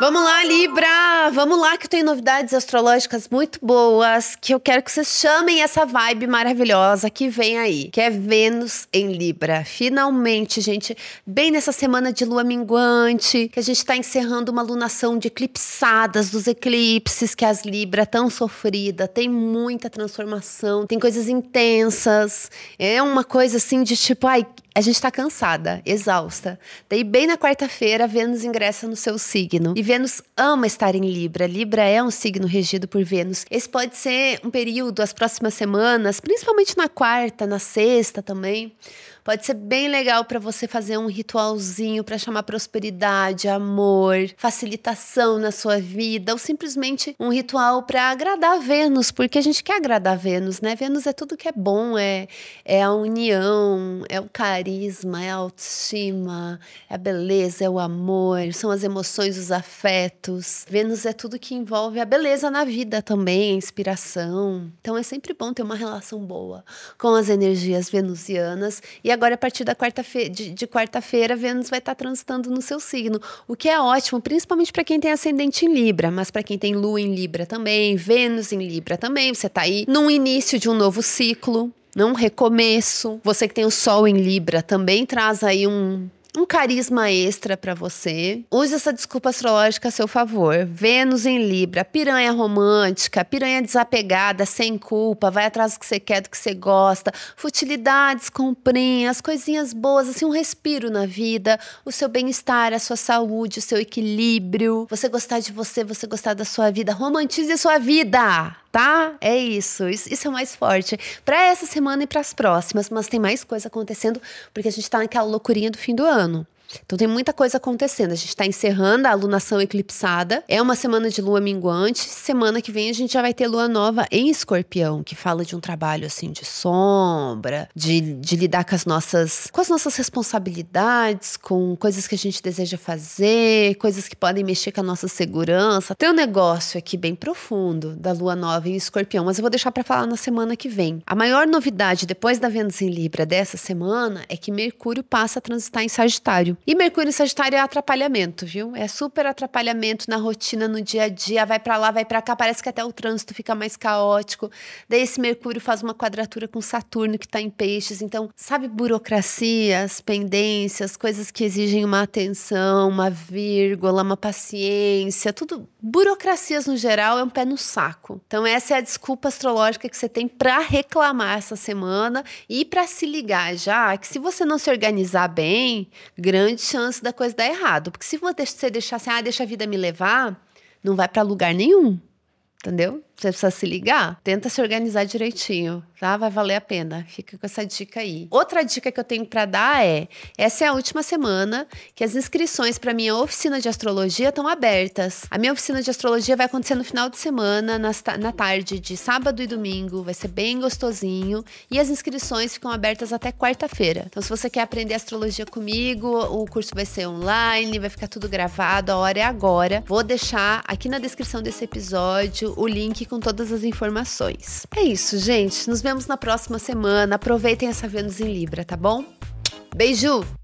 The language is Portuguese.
Vamos lá, Libra! Vamos lá que eu tenho novidades astrológicas muito boas, que eu quero que vocês chamem essa vibe maravilhosa que vem aí, que é Vênus em Libra. Finalmente, gente, bem nessa semana de lua minguante, que a gente tá encerrando uma lunação de eclipsadas, dos eclipses que as Libra tão sofrida, tem muita transformação, tem coisas intensas. É uma coisa assim de tipo, ai, a gente tá cansada, exausta. Daí, bem na quarta-feira, Vênus ingressa no seu signo. E Vênus ama estar em Libra. Libra é um signo regido por Vênus. Esse pode ser um período, as próximas semanas, principalmente na quarta, na sexta também Pode ser bem legal para você fazer um ritualzinho para chamar prosperidade, amor, facilitação na sua vida, ou simplesmente um ritual para agradar Vênus, porque a gente quer agradar Vênus, né? Vênus é tudo que é bom, é, é a união, é o carisma, é a autoestima, é a beleza, é o amor, são as emoções, os afetos. Vênus é tudo que envolve a beleza na vida também, a inspiração. Então é sempre bom ter uma relação boa com as energias venusianas e agora, a partir da quarta-feira, de, de quarta-feira, Vênus vai estar transitando no seu signo, o que é ótimo, principalmente para quem tem ascendente em Libra, mas para quem tem Lua em Libra também, Vênus em Libra também, você está aí no início de um novo ciclo, num recomeço. Você que tem o Sol em Libra também traz aí um um carisma extra para você. Use essa desculpa astrológica a seu favor. Vênus em Libra, piranha romântica, piranha desapegada, sem culpa, vai atrás do que você quer, do que você gosta, futilidades, comprinhas, coisinhas boas, assim, um respiro na vida, o seu bem-estar, a sua saúde, o seu equilíbrio, você gostar de você, você gostar da sua vida. Romantize a sua vida! Tá? É isso, isso, é o mais forte. Para essa semana e para as próximas, mas tem mais coisa acontecendo porque a gente está naquela loucurinha do fim do ano. Então tem muita coisa acontecendo. A gente está encerrando a alunação eclipsada. É uma semana de lua minguante. Semana que vem a gente já vai ter lua nova em escorpião, que fala de um trabalho assim de sombra, de, de lidar com as nossas com as nossas responsabilidades, com coisas que a gente deseja fazer, coisas que podem mexer com a nossa segurança. Tem um negócio aqui bem profundo da lua nova em escorpião, mas eu vou deixar para falar na semana que vem. A maior novidade depois da Vênus em Libra dessa semana é que Mercúrio passa a transitar em Sagitário. E Mercúrio em Sagitário é atrapalhamento, viu? É super atrapalhamento na rotina, no dia a dia. Vai para lá, vai para cá. Parece que até o trânsito fica mais caótico. Daí esse Mercúrio faz uma quadratura com Saturno, que está em peixes. Então, sabe, burocracias, pendências, coisas que exigem uma atenção, uma vírgula, uma paciência, tudo. Burocracias no geral é um pé no saco. Então, essa é a desculpa astrológica que você tem para reclamar essa semana e para se ligar já que se você não se organizar bem, grande grande chance da coisa dar errado. Porque se você deixar assim, ah, deixa a vida me levar, não vai para lugar nenhum. Entendeu? Você precisa se ligar. Tenta se organizar direitinho, tá? Vai valer a pena. Fica com essa dica aí. Outra dica que eu tenho para dar é: essa é a última semana que as inscrições para minha oficina de astrologia estão abertas. A minha oficina de astrologia vai acontecer no final de semana, na tarde de sábado e domingo. Vai ser bem gostosinho. E as inscrições ficam abertas até quarta-feira. Então, se você quer aprender astrologia comigo, o curso vai ser online, vai ficar tudo gravado. A hora é agora. Vou deixar aqui na descrição desse episódio o link com todas as informações. É isso, gente. Nos vemos na próxima semana. Aproveitem essa Vênus em Libra, tá bom? Beijo!